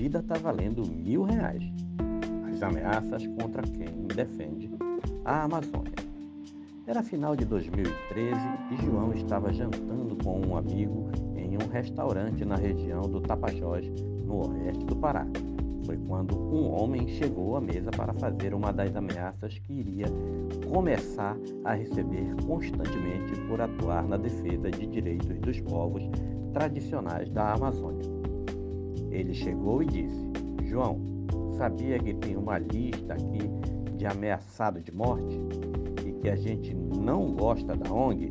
vida está valendo mil reais. As ameaças contra quem defende a Amazônia. Era final de 2013 e João estava jantando com um amigo em um restaurante na região do Tapajós, no oeste do Pará. Foi quando um homem chegou à mesa para fazer uma das ameaças que iria começar a receber constantemente por atuar na defesa de direitos dos povos tradicionais da Amazônia. Ele chegou e disse: João, sabia que tem uma lista aqui de ameaçado de morte e que a gente não gosta da ONG?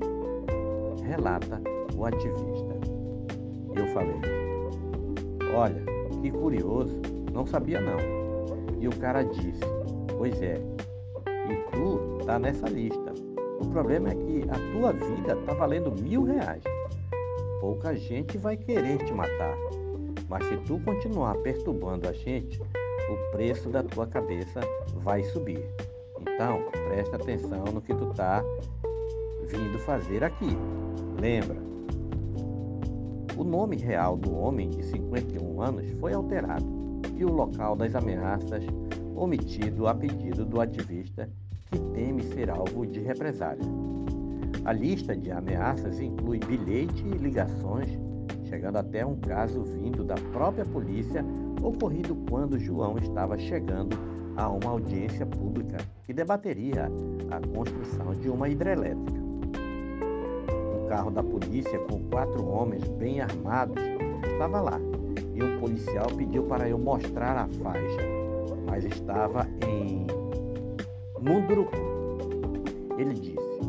Relata o ativista. Eu falei: Olha, que curioso, não sabia não. E o cara disse: Pois é, e tu tá nessa lista. O problema é que a tua vida tá valendo mil reais. Pouca gente vai querer te matar. Mas se tu continuar perturbando a gente, o preço da tua cabeça vai subir. Então, presta atenção no que tu tá vindo fazer aqui. Lembra? O nome real do homem de 51 anos foi alterado e o local das ameaças omitido a pedido do ativista que teme ser alvo de represália. A lista de ameaças inclui bilhete e ligações, chegando até um caso vindo da própria polícia ocorrido quando João estava chegando a uma audiência pública que debateria a construção de uma hidrelétrica. Um carro da polícia com quatro homens bem armados estava lá e um policial pediu para eu mostrar a faixa, mas estava em Munduruku. Ele disse: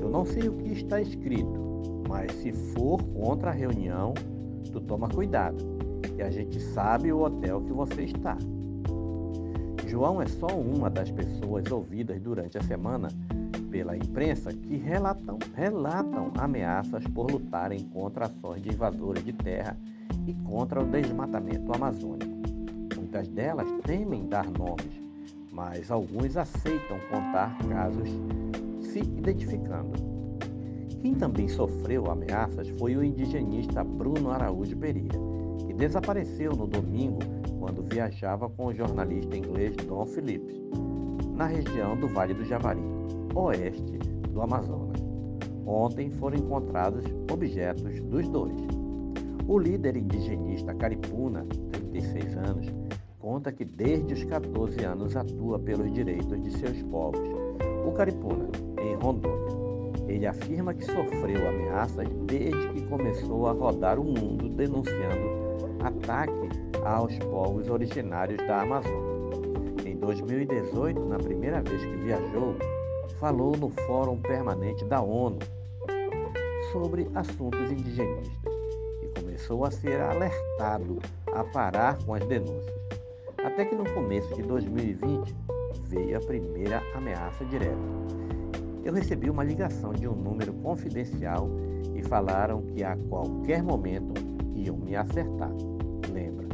Eu não sei o que está escrito, mas se for contra a reunião, tu toma cuidado e a gente sabe o hotel que você está. João é só uma das pessoas ouvidas durante a semana pela imprensa que relatam, relatam ameaças por lutarem contra ações de invasores de terra e contra o desmatamento amazônico. Muitas delas temem dar nomes, mas alguns aceitam contar casos se identificando. Quem também sofreu ameaças foi o indigenista Bruno Araújo Pereira desapareceu no domingo quando viajava com o jornalista inglês Don Phillips, na região do Vale do Javari, oeste do Amazonas. Ontem foram encontrados objetos dos dois. O líder indigenista Caripuna, 36 anos, conta que desde os 14 anos atua pelos direitos de seus povos. O Caripuna, em Rondônia. Ele afirma que sofreu ameaças desde que começou a rodar o mundo denunciando ataque aos povos originários da Amazônia. Em 2018, na primeira vez que viajou, falou no Fórum Permanente da ONU sobre assuntos indigenistas e começou a ser alertado a parar com as denúncias. Até que no começo de 2020 veio a primeira ameaça direta. Eu recebi uma ligação de um número confidencial e falaram que a qualquer momento iam me acertar. Lembra?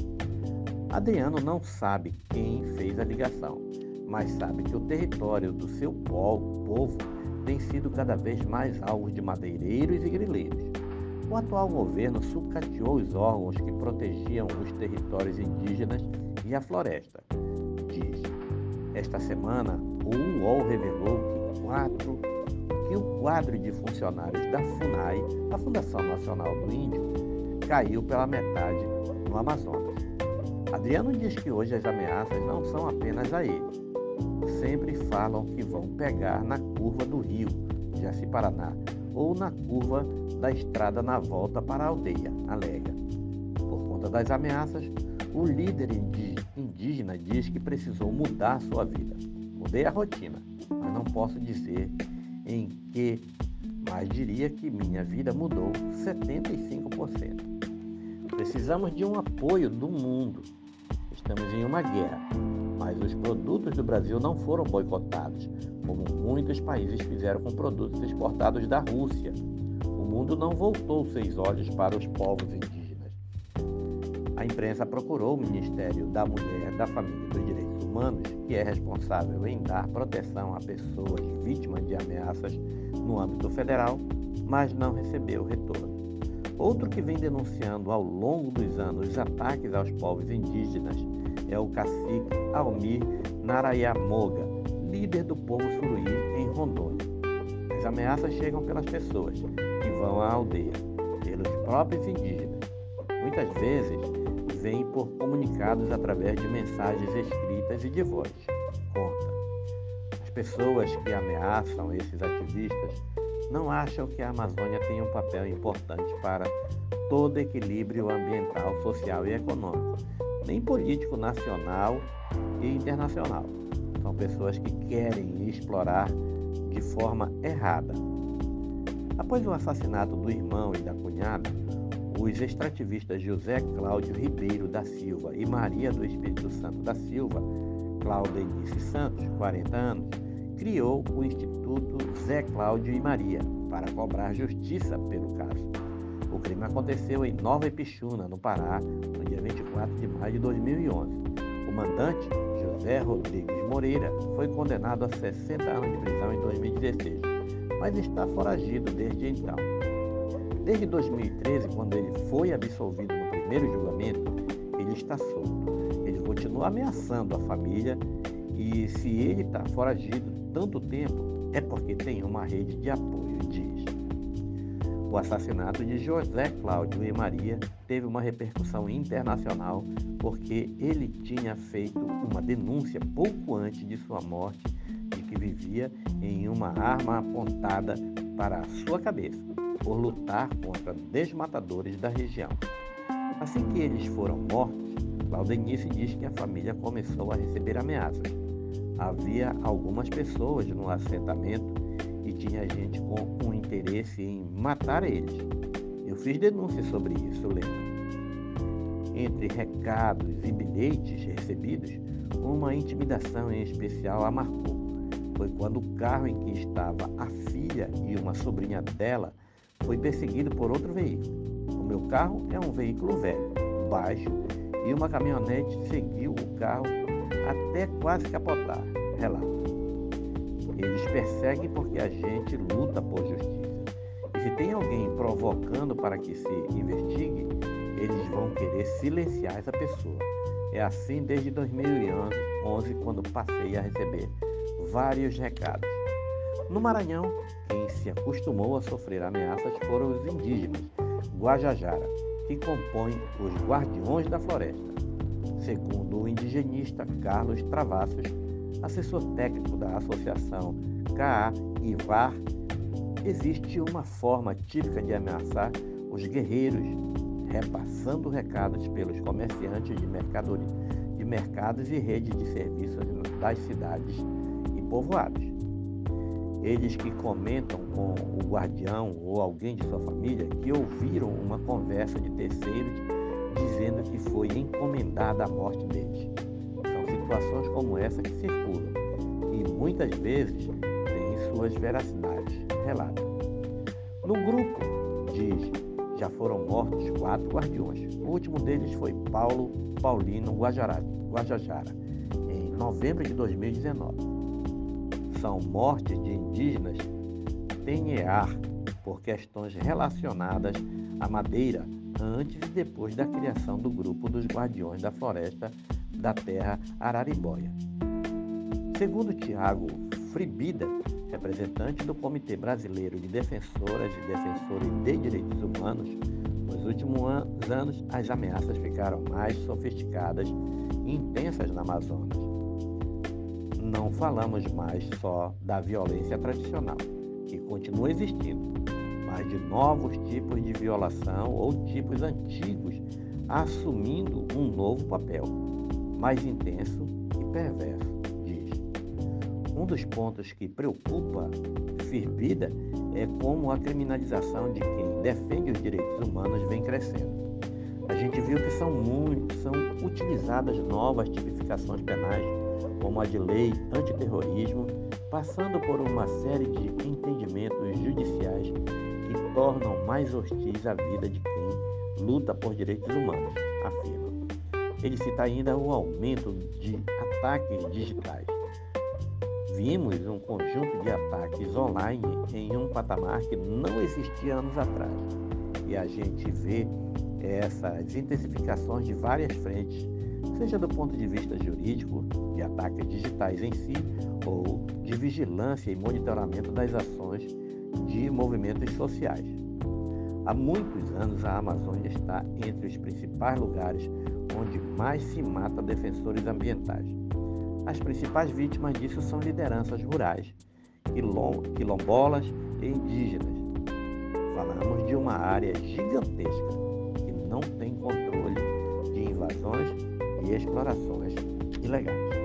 Adriano não sabe quem fez a ligação, mas sabe que o território do seu povo tem sido cada vez mais alvo de madeireiros e grileiros. O atual governo sucateou os órgãos que protegiam os territórios indígenas e a floresta. Diz. Esta semana, o UOL revelou que, quatro, que o quadro de funcionários da FUNAI, a Fundação Nacional do Índio, caiu pela metade no Amazonas. Adriano diz que hoje as ameaças não são apenas a ele. Sempre falam que vão pegar na curva do rio, Jaci Paraná, ou na curva da estrada na volta para a aldeia, alega. Por conta das ameaças, o líder indígena diz que precisou mudar sua vida. Mudei a rotina, mas não posso dizer em que, mas diria que minha vida mudou 75%. Precisamos de um apoio do mundo. Estamos em uma guerra, mas os produtos do Brasil não foram boicotados, como muitos países fizeram com produtos exportados da Rússia. O mundo não voltou seus olhos para os povos indígenas. A imprensa procurou o Ministério da Mulher, da Família e dos Direitos Humanos, que é responsável em dar proteção a pessoas vítimas de ameaças no âmbito federal, mas não recebeu retorno. Outro que vem denunciando ao longo dos anos os ataques aos povos indígenas é o cacique Almir Narayamoga, líder do povo suruí em Rondônia. As ameaças chegam pelas pessoas que vão à aldeia, pelos próprios indígenas. Muitas vezes vêm por comunicados através de mensagens escritas e de voz. Conta. As pessoas que ameaçam esses ativistas não acham que a Amazônia tem um papel importante para todo equilíbrio ambiental, social e econômico, nem político nacional e internacional. São pessoas que querem explorar de forma errada. Após o assassinato do irmão e da cunhada, os extrativistas José Cláudio Ribeiro da Silva e Maria do Espírito Santo da Silva, Claudenice Santos, 40 anos, criou o Instituto Zé Cláudio e Maria para cobrar justiça pelo caso. O crime aconteceu em Nova Ipixuna, no Pará, no dia 24 de maio de 2011. O mandante, José Rodrigues Moreira, foi condenado a 60 anos de prisão em 2016, mas está foragido desde então. Desde 2013, quando ele foi absolvido no primeiro julgamento, ele está solto. Ele continua ameaçando a família e se ele está foragido tanto tempo, é porque tem uma rede de apoio, diz. O assassinato de José Cláudio e Maria teve uma repercussão internacional porque ele tinha feito uma denúncia pouco antes de sua morte de que vivia em uma arma apontada para a sua cabeça, por lutar contra desmatadores da região. Assim que eles foram mortos, Claudenice diz que a família começou a receber ameaças havia algumas pessoas no assentamento e tinha gente com um interesse em matar eles. Eu fiz denúncia sobre isso, lembra? Entre recados e bilhetes recebidos, uma intimidação em especial a marcou. Foi quando o carro em que estava a filha e uma sobrinha dela foi perseguido por outro veículo. O meu carro é um veículo velho, baixo, e uma caminhonete seguiu o carro até quase capotar, relata. Eles perseguem porque a gente luta por justiça. E se tem alguém provocando para que se investigue, eles vão querer silenciar essa pessoa. É assim desde 2011, quando passei a receber vários recados. No Maranhão, quem se acostumou a sofrer ameaças foram os indígenas Guajajara, que compõem os Guardiões da Floresta. Segundo o indigenista Carlos Travassos, assessor técnico da Associação CA-IVAR, existe uma forma típica de ameaçar os guerreiros, repassando recados pelos comerciantes de, mercadoria, de mercados e redes de serviços das cidades e povoados. Eles que comentam com o guardião ou alguém de sua família que ouviram uma conversa de terceiros dizendo que foi encomendada a morte deles. São situações como essa que circulam e muitas vezes têm suas veracidades, relata. No grupo, diz, já foram mortos quatro guardiões. O último deles foi Paulo Paulino Guajajara, em novembro de 2019. São mortes de indígenas Tenhear por questões relacionadas à madeira antes e depois da criação do grupo dos Guardiões da Floresta da Terra Araribóia. Segundo Tiago Fribida, representante do Comitê Brasileiro de Defensoras e Defensores de Direitos Humanos, nos últimos anos as ameaças ficaram mais sofisticadas e intensas na Amazônia. Não falamos mais só da violência tradicional, que continua existindo, mas de novos tipos de violação ou tipos antigos assumindo um novo papel, mais intenso e perverso, diz. Um dos pontos que preocupa Firbida é como a criminalização de quem defende os direitos humanos vem crescendo. A gente viu que são muito, são utilizadas novas tipificações penais, como a de lei antiterrorismo, passando por uma série de entendimentos judiciais que tornam mais hostis a vida de quem luta por direitos humanos, afirma. Ele cita ainda o aumento de ataques digitais. vimos um conjunto de ataques online em um patamar que não existia anos atrás. E a gente vê essas intensificações de várias frentes, seja do ponto de vista jurídico, de ataques digitais em si, ou de vigilância e monitoramento das ações de movimentos sociais. Há muitos anos a Amazônia está entre os principais lugares onde mais se mata defensores ambientais. As principais vítimas disso são lideranças rurais, quilombolas e indígenas. Falamos de uma área gigantesca que não tem controle de invasões e explorações ilegais.